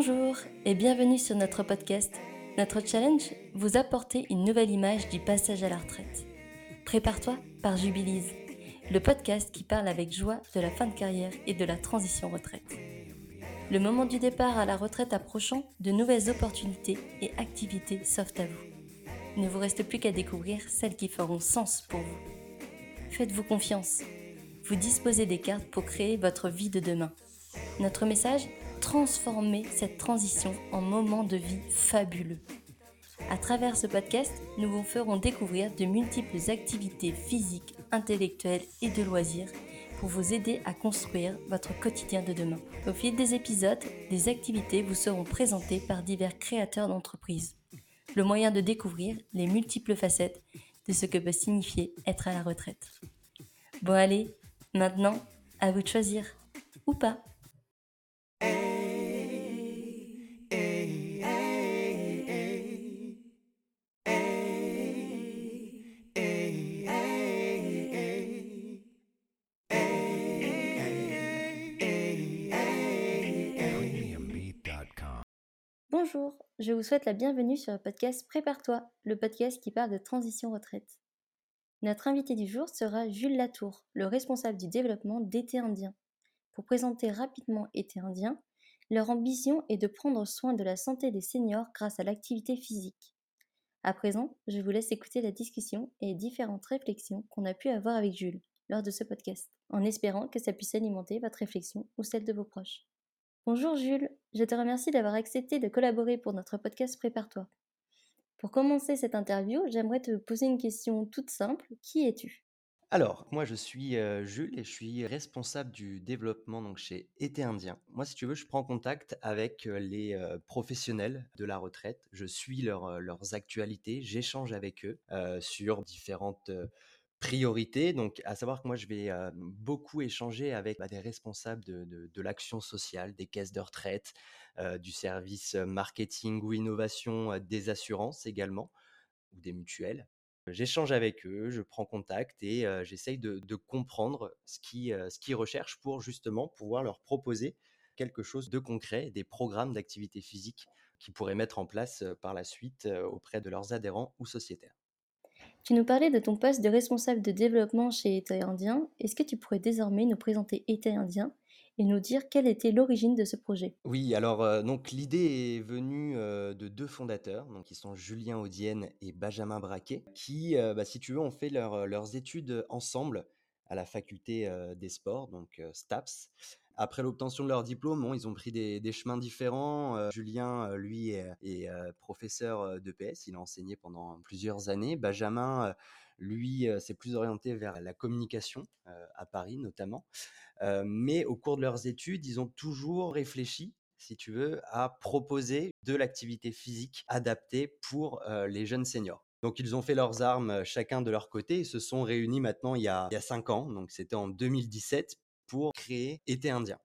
Bonjour et bienvenue sur notre podcast. Notre challenge, vous apporter une nouvelle image du passage à la retraite. Prépare-toi par Jubilise, le podcast qui parle avec joie de la fin de carrière et de la transition retraite. Le moment du départ à la retraite approchant, de nouvelles opportunités et activités s'offrent à vous. Il ne vous reste plus qu'à découvrir celles qui feront sens pour vous. Faites-vous confiance. Vous disposez des cartes pour créer votre vie de demain. Notre message Transformer cette transition en moment de vie fabuleux. À travers ce podcast, nous vous ferons découvrir de multiples activités physiques, intellectuelles et de loisirs pour vous aider à construire votre quotidien de demain. Au fil des épisodes, des activités vous seront présentées par divers créateurs d'entreprises. Le moyen de découvrir les multiples facettes de ce que peut signifier être à la retraite. Bon allez, maintenant, à vous de choisir. Ou pas. Bonjour, je vous souhaite la bienvenue sur le podcast Prépare-toi, le podcast qui parle de transition retraite. Notre invité du jour sera Jules Latour, le responsable du développement d'Été Indien. Pour présenter rapidement Été Indien, leur ambition est de prendre soin de la santé des seniors grâce à l'activité physique. À présent, je vous laisse écouter la discussion et différentes réflexions qu'on a pu avoir avec Jules lors de ce podcast, en espérant que ça puisse alimenter votre réflexion ou celle de vos proches. Bonjour Jules, je te remercie d'avoir accepté de collaborer pour notre podcast Prépare-toi. Pour commencer cette interview, j'aimerais te poser une question toute simple. Qui es-tu? Alors, moi je suis euh, Jules et je suis responsable du développement donc chez Été Indien. Moi, si tu veux, je prends contact avec euh, les euh, professionnels de la retraite. Je suis leur, leurs actualités, j'échange avec eux sur différentes priorité. Donc, à savoir que moi, je vais beaucoup échanger avec bah, des responsables de, l'action sociale, des caisses de retraite, du service marketing ou innovation des assurances également, ou des mutuelles. J'échange avec eux, je prends contact et j'essaye de, comprendre ce qu'ils recherchent pour justement pouvoir leur proposer quelque chose de concret, des programmes d'activité physique qu'ils pourraient mettre en place par la suite auprès de leurs adhérents ou sociétaires. Tu nous parlais de ton poste de responsable de développement chez État Indien. Est-ce que tu pourrais désormais nous présenter État Indien et nous dire quelle était l'origine de ce projet? Oui, alors euh, donc l'idée est venue euh, de deux fondateurs, donc qui sont Julien Audienne et Benjamin Braquet, qui, euh, bah, si tu veux, ont fait leurs études ensemble à la faculté des sports, donc STAPS. Après l'obtention de leur diplôme, ils ont pris des, chemins différents. Euh, Julien, euh, lui, est, euh, professeur d'EPS. Il a enseigné pendant plusieurs années. Benjamin, lui, s'est plus orienté vers la communication, à Paris notamment. mais au cours de leurs études, ils ont toujours réfléchi si tu veux, à proposer de l'activité physique adaptée pour les jeunes seniors. Donc ils ont fait leurs armes chacun de leur côté et se sont réunis maintenant il y a cinq ans, donc c'était en 2017, pour créer Été indien.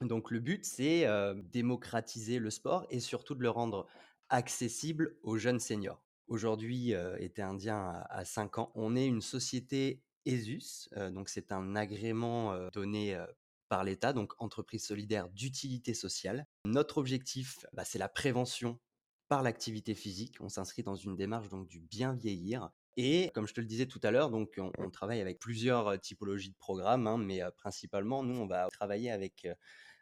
Donc le but, c'est démocratiser le sport et surtout de le rendre accessible aux jeunes seniors. Aujourd'hui, Été indien à 5 ans, on est une société ESUS, donc c'est un agrément donné par l'État, donc entreprise solidaire d'utilité sociale. Notre objectif, bah, c'est la prévention par l'activité physique. On s'inscrit dans une démarche donc du bien vieillir. Et comme je te le disais tout à l'heure, donc on, travaille avec plusieurs typologies de programmes, hein, mais principalement, nous, on va travailler avec,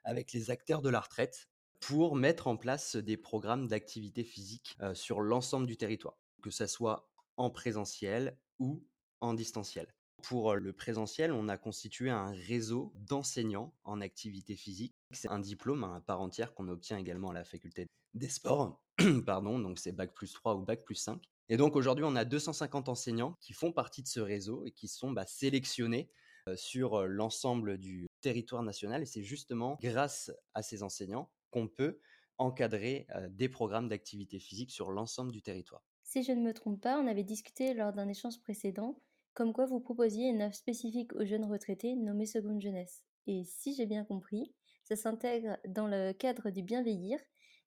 avec les acteurs de la retraite pour mettre en place des programmes d'activité physique sur l'ensemble du territoire, que ce soit en présentiel ou en distanciel. Pour le présentiel, on a constitué un réseau d'enseignants en activité physique. C'est un diplôme à part entière qu'on obtient également à la faculté des sports. Pardon, donc c'est Bac plus 3 ou Bac plus 5. Et donc aujourd'hui, on a 250 enseignants qui font partie de ce réseau et qui sont bah, sélectionnés sur l'ensemble du territoire national. Et c'est justement grâce à ces enseignants qu'on peut encadrer des programmes d'activité physique sur l'ensemble du territoire. Si je ne me trompe pas, on avait discuté lors d'un échange précédent comme quoi vous proposiez une offre spécifique aux jeunes retraités nommée Seconde Jeunesse. Et si j'ai bien compris, ça s'intègre dans le cadre du bien vieillir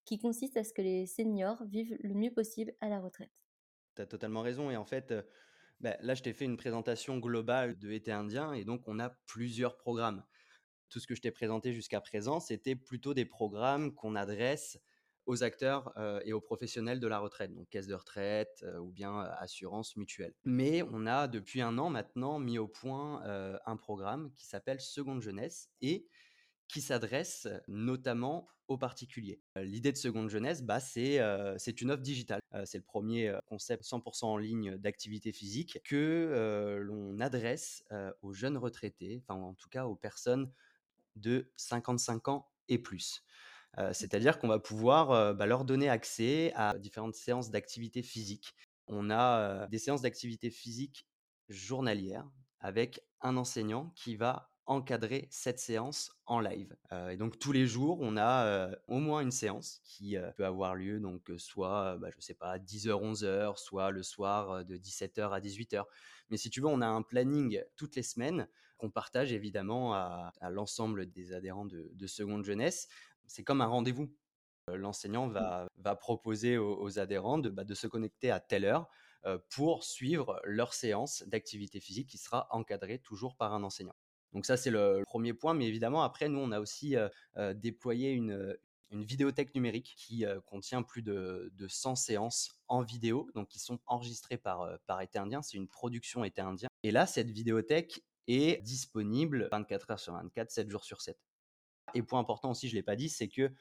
qui consiste à ce que les seniors vivent le mieux possible à la retraite. Tu totalement raison. Et en fait, bah, là, je t'ai fait une présentation globale de Été Indien. Et donc, on a plusieurs programmes. Tout ce que je t'ai présenté jusqu'à présent, c'était plutôt des programmes qu'on adresse aux acteurs et aux professionnels de la retraite, donc caisse de retraite ou bien assurance mutuelle. Mais on a depuis un an maintenant mis au point un programme qui s'appelle Seconde Jeunesse et qui s'adresse notamment aux particuliers. L'idée de Seconde Jeunesse, bah, c'est une offre digitale. c'est le premier concept 100% en ligne d'activité physique que l'on adresse aux jeunes retraités, enfin en tout cas aux personnes de 55 ans et plus. C'est-à-dire qu'on va pouvoir bah, leur donner accès à différentes séances d'activité physique. On a des séances d'activité physique journalières avec un enseignant qui va encadrer cette séance en live. et donc tous les jours, on a au moins une séance qui peut avoir lieu donc soit, bah, je sais pas, 10h, 11h, soit le soir de 17h à 18h. Mais si tu veux, on a un planning toutes les semaines qu'on partage évidemment à, l'ensemble des adhérents de, Seconde Jeunesse. C'est comme un rendez-vous. L'enseignant va, va proposer aux, adhérents de, bah, de se connecter à telle heure pour suivre leur séance d'activité physique qui sera encadrée toujours par un enseignant. Donc ça, c'est le premier point. Mais évidemment, après, nous, on a aussi déployé une, vidéothèque numérique qui contient plus de, de, 100 séances en vidéo, donc qui sont enregistrées par, par Été Indien. C'est une production Été Indien. Et là, cette vidéothèque est disponible 24 heures sur 24, 7 jours sur 7. Et point important aussi, je ne l'ai pas dit, c'est que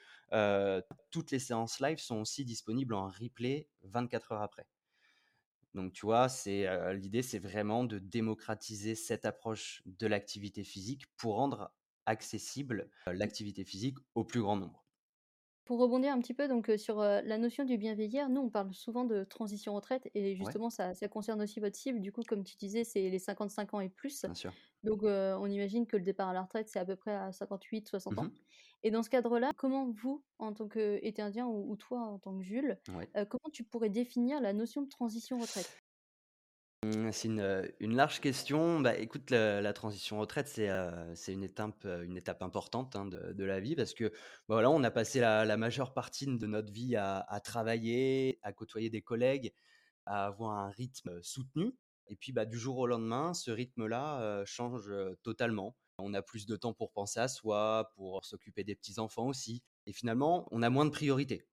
toutes les séances live sont aussi disponibles en replay 24 heures après. Donc, tu vois, c'est l'idée, c'est vraiment de démocratiser cette approche de l'activité physique pour rendre accessible l'activité physique au plus grand nombre. Pour rebondir un petit peu donc sur la notion du bien vieillir, nous on parle souvent de transition retraite et justement ça, ça concerne aussi votre cible. Du coup, comme tu disais, c'est les 55 ans et plus. Bien sûr. Donc on imagine que le départ à la retraite c'est à peu près à 58, 60 ans. Mmh et dans ce cadre-là, comment vous, en tant qu'Été indien ou, toi en tant que Jules, comment tu pourrais définir la notion de transition retraite? Mmh, c'est une, large question. Bah, écoute, la transition retraite, c'est, une étape, une étape importante, hein, de la vie parce que, bah, voilà, on a passé la majeure partie de notre vie à travailler, à côtoyer des collègues, à avoir un rythme, soutenu et puis, bah, du jour au lendemain, ce rythme-là, change, totalement. On a plus de temps pour penser à soi, pour s'occuper des petits enfants aussi et finalement, on a moins de priorités.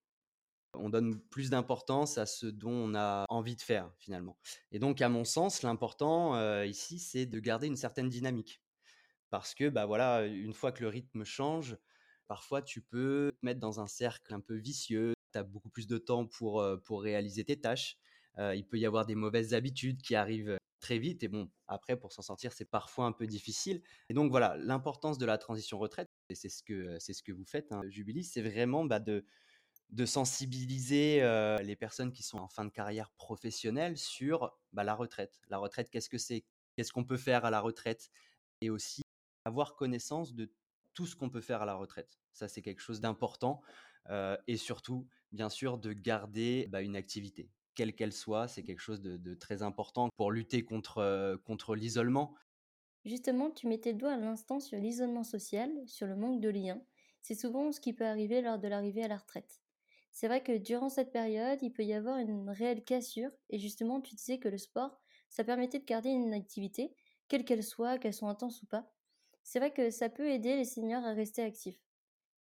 On donne plus d'importance à ce dont on a envie de faire finalement. Et donc, à mon sens, l'important ici, c'est de garder une certaine dynamique. Parce que, bah voilà, une fois que le rythme change, parfois tu peux te mettre dans un cercle un peu vicieux. Tu as beaucoup plus de temps pour, pour réaliser tes tâches. il peut y avoir des mauvaises habitudes qui arrivent très vite. Et bon, après, pour s'en sortir, c'est parfois un peu difficile. Et donc voilà, l'importance de la transition retraite, et c'est ce que, c'est ce que vous faites, hein, Jubilee, c'est vraiment bah, de, de sensibiliser les personnes qui sont en fin de carrière professionnelle sur bah, la retraite. La retraite, qu'est-ce que c'est? Qu'est-ce qu'on peut faire à la retraite? Et aussi avoir connaissance de tout ce qu'on peut faire à la retraite. Ça, c'est quelque chose d'important. et surtout, bien sûr, de garder bah, une activité, quelle qu'elle soit. C'est quelque chose de, très important pour lutter contre, contre l'isolement. Justement, tu mettais le doigt à l'instant sur l'isolement social, sur le manque de liens. C'est souvent ce qui peut arriver lors de l'arrivée à la retraite. C'est vrai que durant cette période, il peut y avoir une réelle cassure. Et justement, tu disais que le sport, ça permettait de garder une activité, quelle qu'elle soit, qu'elle soit intense ou pas. C'est vrai que ça peut aider les seniors à rester actifs.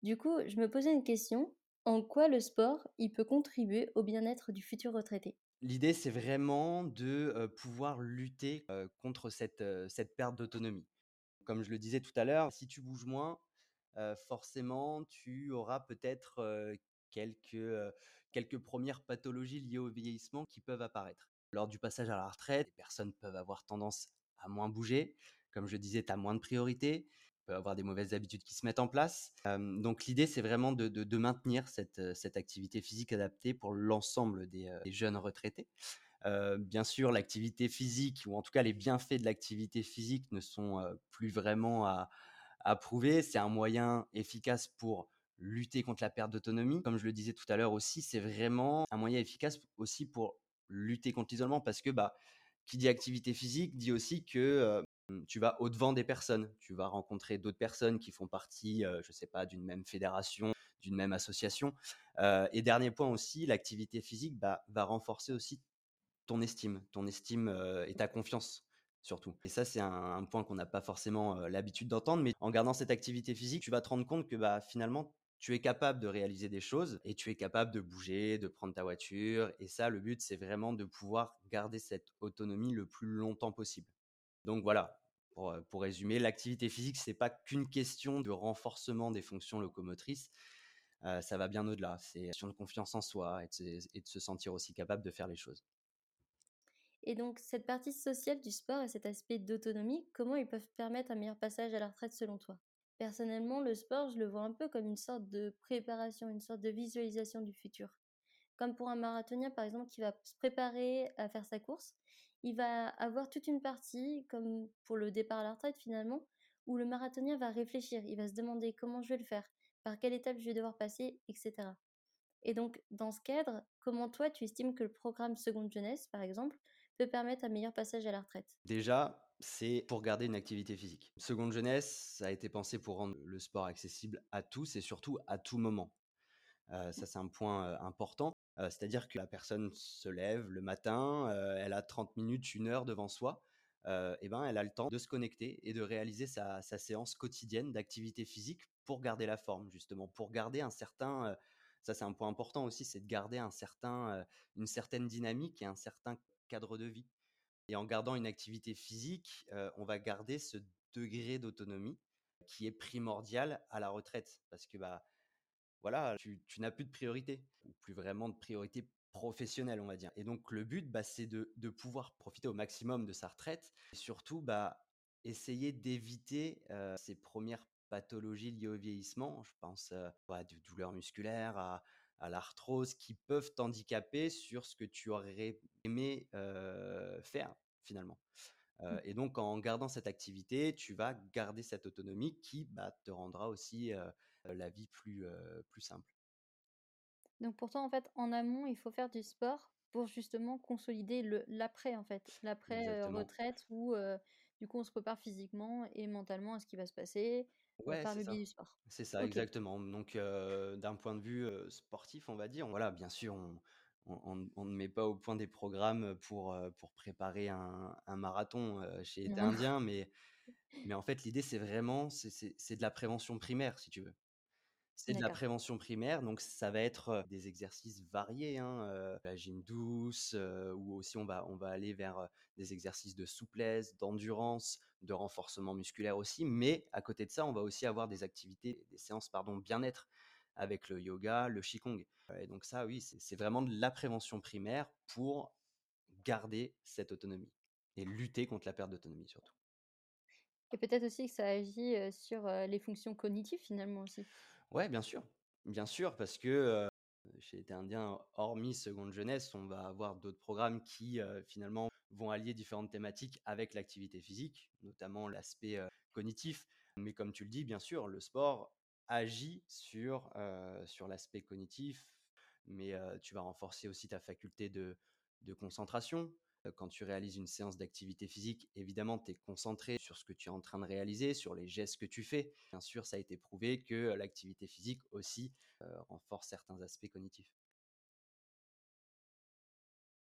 Du coup, je me posais une question. En quoi le sport, il peut contribuer au bien-être du futur retraité? L'idée, c'est vraiment de pouvoir lutter contre cette, cette perte d'autonomie. Comme je le disais tout à l'heure, si tu bouges moins, forcément, tu auras peut-être quelques, quelques premières pathologies liées au vieillissement qui peuvent apparaître. Lors du passage à la retraite, les personnes peuvent avoir tendance à moins bouger. Comme je disais, tu as moins de priorités, peut avoir des mauvaises habitudes qui se mettent en place. donc l'idée, c'est vraiment de, de, maintenir cette, cette, activité physique adaptée pour l'ensemble des, jeunes retraités. bien sûr, l'activité physique, ou en tout cas les bienfaits de l'activité physique ne sont plus vraiment à, à prouver. C'est un moyen efficace pour lutter contre la perte d'autonomie. Comme je le disais tout à l'heure aussi, c'est vraiment un moyen efficace aussi pour lutter contre l'isolement parce que bah, qui dit activité physique dit aussi que tu vas au-devant des personnes. Tu vas rencontrer d'autres personnes qui font partie, je ne sais pas, d'une même fédération, d'une même association. et dernier point aussi, l'activité physique bah, va renforcer aussi ton estime, ton estime et ta confiance surtout. Et ça, c'est un un point qu'on n'a pas forcément, l'habitude d'entendre, mais en gardant cette activité physique, tu vas te rendre compte que, bah, finalement, tu es capable de réaliser des choses et tu es capable de bouger, de prendre ta voiture et ça, le but, c'est vraiment de pouvoir garder cette autonomie le plus longtemps possible. Donc voilà, pour, pour résumer, l'activité physique, c'est pas qu'une question de renforcement des fonctions locomotrices, heu, ça va bien au-delà. C'est une question de confiance en soi et de se et de se sentir aussi capable de faire les choses. Et donc, cette partie sociale du sport et cet aspect d'autonomie, comment ils peuvent permettre un meilleur passage à la retraite selon toi? Personnellement, le sport, je le vois un peu comme une sorte de préparation, une sorte de visualisation du futur. Comme pour un marathonien, par exemple, qui va se préparer à faire sa course, il va avoir toute une partie, comme pour le départ à la retraite finalement, où le marathonien va réfléchir, il va se demander comment je vais le faire, par quelle étape je vais devoir passer, etc. Et donc, dans ce cadre, comment toi, tu estimes que le programme Seconde Jeunesse, par exemple, peut permettre un meilleur passage à la retraite? Déjà, c'est pour garder une activité physique. Seconde Jeunesse, ça a été pensé pour rendre le sport accessible à tous et surtout à tout moment. Ça, c'est un point, important. C'est-à-dire que la personne se lève le matin, elle a 30 minutes, une heure devant soi, et ben, elle a le temps de se connecter et de réaliser sa sa séance quotidienne d'activité physique pour garder la forme justement, pour garder un certain, ça, c'est un point important aussi, c'est de garder un certain, une certaine dynamique et un certain cadre de vie et en gardant une activité physique, on va garder ce degré d'autonomie qui est primordial à la retraite parce que, bah, voilà, tu n'as plus de priorité ou plus vraiment de priorité professionnelle, on va dire et donc le but, bah, c'est de pouvoir profiter au maximum de sa retraite et surtout, bah, essayer d'éviter, ces premières pathologies liées au vieillissement. Je pense, heu, bah, de douleurs musculaires à à l'arthrose qui peuvent t'handicaper sur ce que tu aurais aimé, faire finalement. Mmh. Et donc en gardant cette activité, tu vas garder cette autonomie qui, bah, te rendra aussi, la vie plus, plus simple. Donc pour toi, en fait, en amont, il faut faire du sport pour justement consolider l'après, en fait. L'après, heu, Exactement. retraite où, du coup, on se prépare physiquement et mentalement à ce qui va se passer, Ouais, c'est le biais ça. du sport. C'est ça, OK. exactement. Donc heu, d'un point de vue, heu, sportif, on va dire, voilà, bien sûr, on on on ne on ne met pas au point des programmes, pour, heu, pour préparer un un marathon, heu, chez Été Non. Indien, mais mais en fait, l'idée, c'est vraiment c'est c'est c'est de la prévention primaire, si tu veux. C'est de la prévention primaire, donc ça va être, des exercices variés, hein, la gym douce, heu, ou aussi on va on va aller vers, des exercices de souplesse, d'endurance, de renforcement musculaire aussi. Mais à côté de ça, on va aussi avoir des activités, des séances, pardon, bien-être avec le yoga, le qigong. Et donc ça, oui, c'est vraiment de la prévention primaire pour garder cette autonomie et lutter contre la perte d'autonomie surtout. Et peut-être aussi que ça agit, sur, les fonctions cognitives finalement aussi? Ouais, bien sûr, bien sûr, parce que, chez Été Indien, hormis Seconde Jeunesse, on va avoir d'autres programmes qui, finalement vont allier différentes thématiques avec l'activité physique, notamment l'aspect, cognitif. Mais comme tu le dis, bien sûr, le sport agit sur, sur l'aspect cognitif, mais, tu vas renforcer aussi ta faculté de de concentration. Quand tu réalises une séance d'activité physique, évidemment, tu es concentré sur ce que tu es en train de réaliser, sur les gestes que tu fais. Bien sûr, ça a été prouvé que, l'activité physique aussi, renforce certains aspects cognitifs.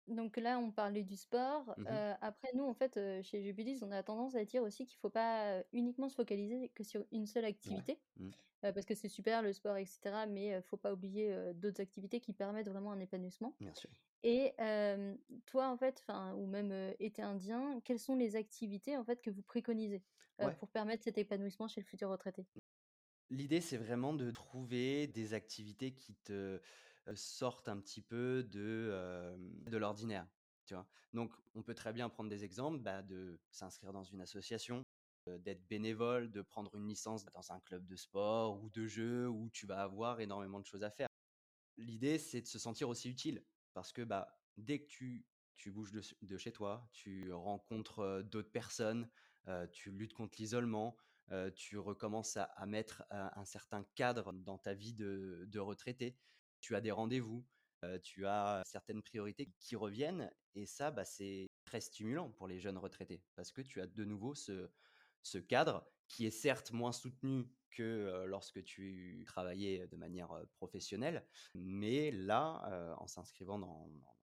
Donc là, on parlait du sport. Mmh Heu, après nous, en fait, heu, chez Jubilis, on a tendance à dire aussi qu'il faut pas, heu, uniquement se focaliser que sur une seule Ouais. activité, Mmh. heu, parce que c'est super le sport et cetera, mais heu, faut pas oublier, heu, d'autres activités qui permettent vraiment un épanouissement. Bien sûr. Et hem, toi, en fait, enfin, ou même, heu, été indien, quelles sont les activités, en fait, que vous préconisez, heu, Ouais. pour permettre cet épanouissement chez le futur retraité? L'idée, c'est vraiment de trouver des activités qui te, sortent un petit peu de, de l'ordinaire, tu vois? Donc on peut très bien prendre des exemples, bah, de s'inscrire dans une association, d'être bénévole, de prendre une licence dans un club de sport ou de jeu où tu vas avoir énormément de choses à faire. L'idée, c'est de se sentir aussi utile parce que, bah, dès que tu tu bouges de de chez toi, tu rencontres, d'autres personnes, tu luttes contre l'isolement, tu recommences à mettre, heu, un certain cadre dans ta vie de de retraité. Tu as des rendez-vous, tu as certaines priorités qui reviennent et ça, bah, c'est très stimulant pour les jeunes retraités parce que tu as de nouveau ce ce cadre qui est certes moins soutenu que, lorsque tu travaillais de manière, professionnelle, mais là, en s'inscrivant dans dans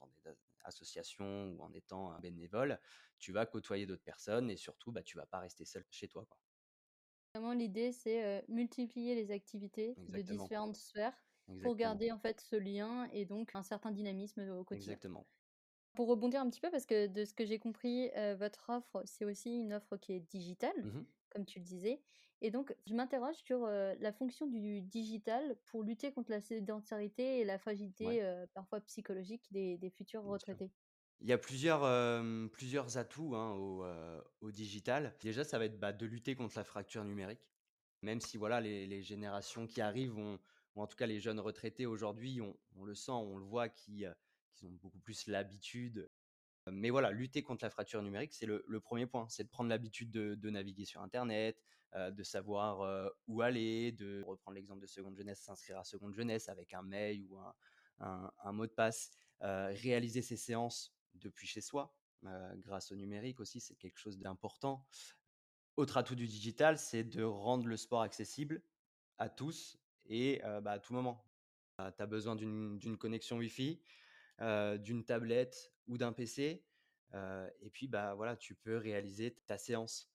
dans dans des association ou en étant un bénévole, tu vas côtoyer d'autres personnes et surtout, bah, tu vas pas rester seul chez toi, quoi. Vraiment l'idée c'est, multiplier les activités de différentes sphères pour garder en fait ce lien et donc un certain dynamisme, au quotidien. Exactement. Pour rebondir un petit peu parce que de ce que j'ai compris, votre offre, c'est aussi une offre qui est digitale, Mmh mh. comme tu le disais et donc je m'interroge sur, la fonction du digital pour lutter contre la sédentarité et la Ouais. fragilité, parfois psychologique des des futurs Bien sûr. retraités. Il y a plusieurs, plusieurs atouts, hein, au digital. Déjà, ça va être, bah, de lutter contre la fracture numérique. Même si voilà, les les générations qui arrivent vont ou en tout cas les jeunes retraités aujourd'hui, on le sent, on le voit, qui, qu'ils ont beaucoup plus l'habitude mais voilà, lutter contre la fracture numérique, c'est le 1er point. C'est de prendre l'habitude de naviguer sur internet, heu, de savoir, heu, où aller, de reprendre l'exemple de Seconde Jeunesse, s'inscrire à Seconde Jeunesse avec un mail ou un mot de passe, réaliser ses séances depuis chez soi, grâce au numérique aussi, c'est quelque chose d'important. Autre atout du digital, c'est de rendre le sport accessible à tous et bah, à tout moment. Heu, tu as besoin d'une connexion wifi, d'une tablette ou d'un PC, et puis, bah, voilà, tu peux réaliser ta séance.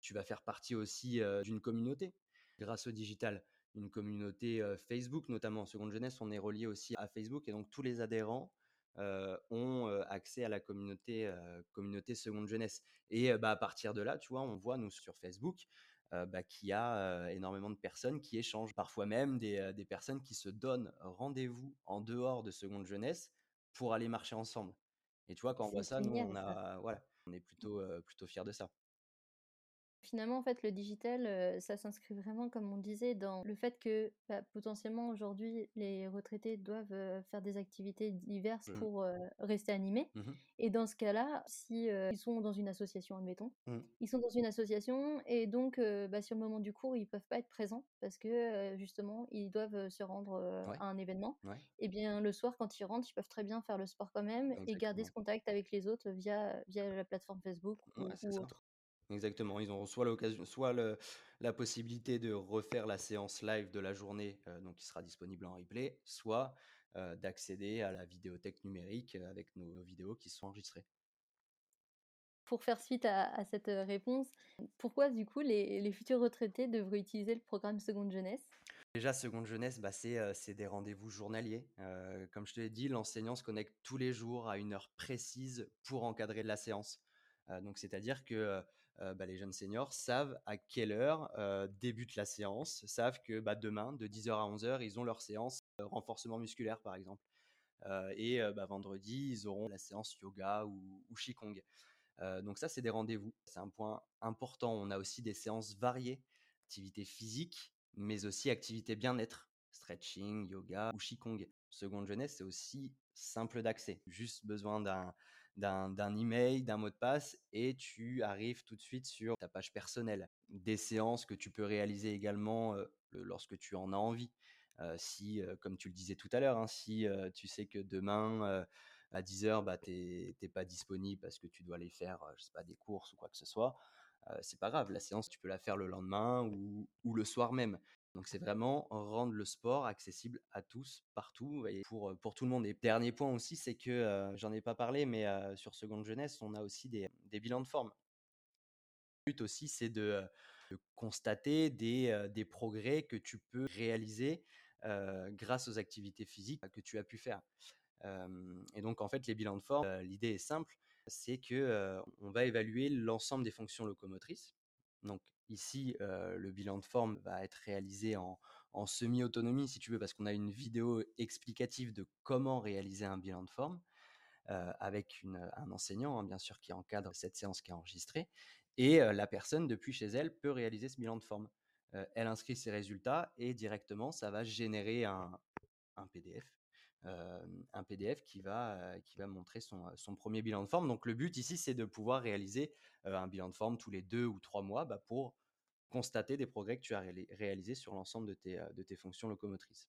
Tu vas faire partie aussi, d'une communauté grâce au digital. Une communauté, Facebook notamment. Seconde Jeunesse, on est reliés aussi à Facebook et donc tous les adhérents, ont, accès à la communauté, communauté Seconde Jeunesse et bah, à partir de là, tu vois, on voit nous sur Facebook, heu, bah, qu'il y a, heu, énormément de personnes qui échangent. Parfois même des, heu, des personnes qui se donnent rendez-vous en dehors de Seconde Jeunesse pour aller marcher ensemble et tu vois, quand on voit ça, nous, on a voilà, on est plutôt, heu, plutôt fiers de ça. Finalement, en fait, le digital, heu, ça s'inscrit vraiment, comme on disait, dans le fait que, bah, potentiellement, aujourd'hui, les retraités doivent, heu, faire des activités diverses Mmh mh. pour, heu, rester animés Mmh mh. et dans ce cas-là, si, ils sont dans une association, admettons. Mmh. Ils sont dans une association et donc bah, sur le moment du cours, ils peuvent pas être présents parce que, justement, ils doivent, se rendre, Ouais. à un événement Ouais. et bien, le soir, quand ils rentrent, ils peuvent très bien faire le sport quand même et garder ce contact avec les autres via via la plateforme Facebook Ouais, ou autre. Exactement, ils auront soit l'occasion soit le la possibilité de refaire la séance live de la journée, heu, donc qui sera disponible en replay, soit, heu, d'accéder à la vidéothèque numérique, heu, avec nos nos vidéos qui sont enregistrées. Pour faire suite à à cette, réponse, pourquoi du coup les les futurs retraités devraient utiliser le programme Seconde Jeunesse? Déjà Seconde Jeunesse, bah, c'est, des rendez-vous journaliers. Comme je te l'ai dit, l'enseignant se connecte tous les jours à une heure précise pour encadrer la séance. Donc c'est-à-dire que, heu, bah, les jeunes seniors savent à quelle heure, heu, débute la séance, savent que, bah, demain de 10:00 à 11:00, ils ont leur séance, heu, renforcement musculaire, par exemple. Et bah, vendredi, ils auront la séance yoga ou ou qigong. Donc ça, c'est des rendez-vous. C'est un point important. On a aussi des séances variées, activités physiques, mais aussi activités bien-être, stretching, yoga ou qigong. Seconde Jeunesse, c'est aussi simple d'accès. Juste besoin d'un d'un email, d'un mot de passe et tu arrives tout de suite sur ta page personnelle. Des séances que tu peux réaliser également, lorsque tu en as envie. Si, comme tu le disais tout à l'heure, hein, si, tu sais que demain, à 10:00, bah, tu es tu es pas disponible parce que tu dois aller faire, je sais pas, des courses ou quoi que ce soit, c'est pas grave. La séance, tu peux la faire le lendemain ou ou le soir même. Donc c'est vraiment rendre le sport accessible à tous, partout et pour, pour tout le monde et dernier point aussi, c'est que, j'en ai pas parlé, mais sur Seconde Jeunesse, on a aussi des bilans de forme. Le but aussi, c'est de, constater des, des progrès que tu peux réaliser, grâce aux activités physiques que tu as pu faire. Et donc en fait, les bilans de forme, l'idée est simple, c'est que, on va évaluer l'ensemble des fonctions locomotrices. Donc ici, le bilan de forme va être réalisé en semi-autonomie, si tu veux, parce qu'on a une vidéo explicative de comment réaliser un bilan de forme, avec un enseignant, hein, bien sûr, qui encadre cette séance qui est enregistrée et la personne, depuis chez elle, peut réaliser ce bilan de forme. Elle inscrit ses résultats et directement, ça va générer un PDF, un PDF qui va, qui va montrer son, heu, son 1er bilan de forme. Donc le but ici, c'est de pouvoir réaliser, heu, un bilan de forme tous les 2 ou 3 mois, bah, pour constater des progrès que tu as réali réalisés sur l'ensemble de tes, heu, de tes fonctions locomotrices.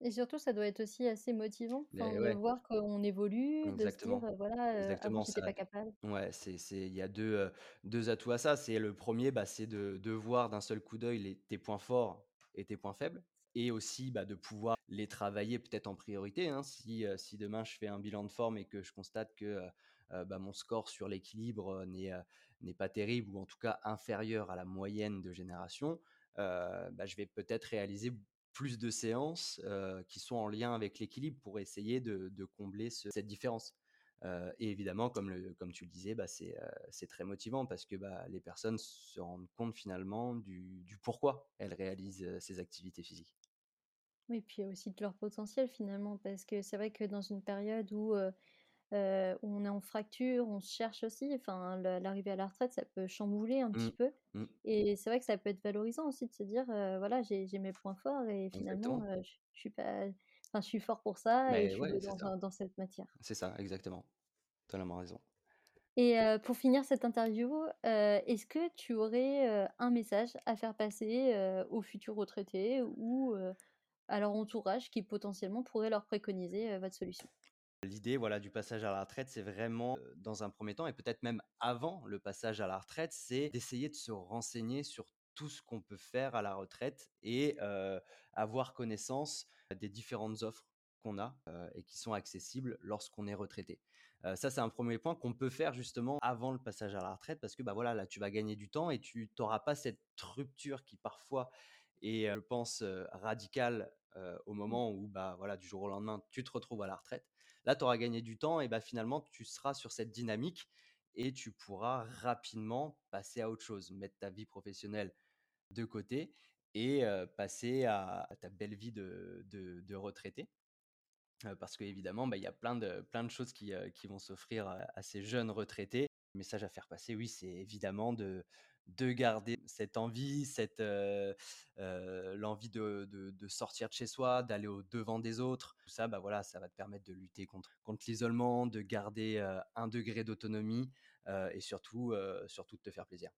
Et surtout, ça doit être aussi assez motivant, enfin, de voir qu'on évolue, de se dire, Exactement. «Voilà, avant Exactement, ça pas capable». ouais, c'est il y a 2, heu, 2 atouts à ça. C'est le 1er, bah, c'est de de voir d'un seul coup d'œil tes points forts et tes points faibles et aussi bah, de pouvoir les travailler peut-être en priorité. Hein. Si, si demain je fais un bilan de forme et que je constate que bah, mon score sur l'équilibre n'est n'est pas terrible ou en tout cas inférieur à la moyenne de génération, bah, je vais peut-être réaliser plus de séances qui sont en lien avec l'équilibre pour essayer de, combler cette différence. et évidemment, comme, le, comme tu le disais, c'est très motivant parce que les personnes se rendent compte finalement du pourquoi elles réalisent ces activités physiques. Oui, puis aussi de leur potentiel finalement, parce que c'est vrai que dans une période où on est en fracture, on se cherche aussi. Enfin, l'arrivée à la retraite, ça peut chambouler un Mmh. petit peu Mmh. et c'est vrai que ça peut être valorisant aussi de se dire, voilà, j'ai mes points forts et finalement, Exactement. je je suis pas enfin, je suis fort pour ça et je Mais suis ouais, doué c'est ça. dans dans cette matière. C'est ça, exactement. As raison. Et pour finir cette interview, est-ce que tu aurais, un message à faire passer, aux futurs retraités ou à leur entourage qui potentiellement pourrait leur préconiser, votre solution? L'idée, voilà, du passage à la retraite, c'est vraiment, dans un premier temps et peut-être même avant le passage à la retraite, c'est d'essayer de se renseigner sur tout ce qu'on peut faire à la retraite et avoir connaissance des différentes offres qu'on a et qui sont accessibles lorsqu'on est retraité. ça, c'est un premier point qu'on peut faire justement avant le passage à la retraite parce que bah voilà, là, tu vas gagner du temps et tu n'auras pas cette rupture qui parfois est, je pense, radicale au Mmh. moment où bah voilà, du jour au lendemain, tu te retrouves à la retraite. Là, tu auras gagné du temps et bah, finalement, tu seras sur cette dynamique et tu pourras rapidement passer à autre chose, mettre ta vie professionnelle de côté et passer à, ta belle vie de, de, retraité. parce qu'évidemment, bah, il y a plein de, plein de choses qui, qui vont s'offrir à, ces jeunes retraités. Message à faire passer, oui, c'est évidemment de, de garder cette envie, cette l'envie de, de, sortir de chez soi, d'aller au devant des autres. Tout ça, bah voilà, ça va te permettre de lutter contre, contre l'isolement, de garder un degré d'autonomie et surtout, surtout de te faire plaisir.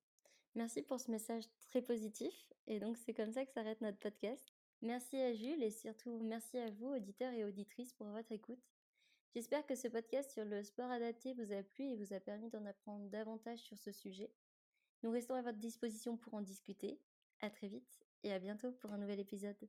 Merci pour ce message très positif. Et donc, c'est comme ça que s'arrête notre podcast. Merci à Jules et surtout merci à vous, auditeurs et auditrices, pour votre écoute. J'espère que ce podcast sur le sport adapté vous a plu et vous a permis d'en apprendre davantage sur ce sujet. Nous restons à votre disposition pour en discuter. À très vite et à bientôt pour un nouvel épisode.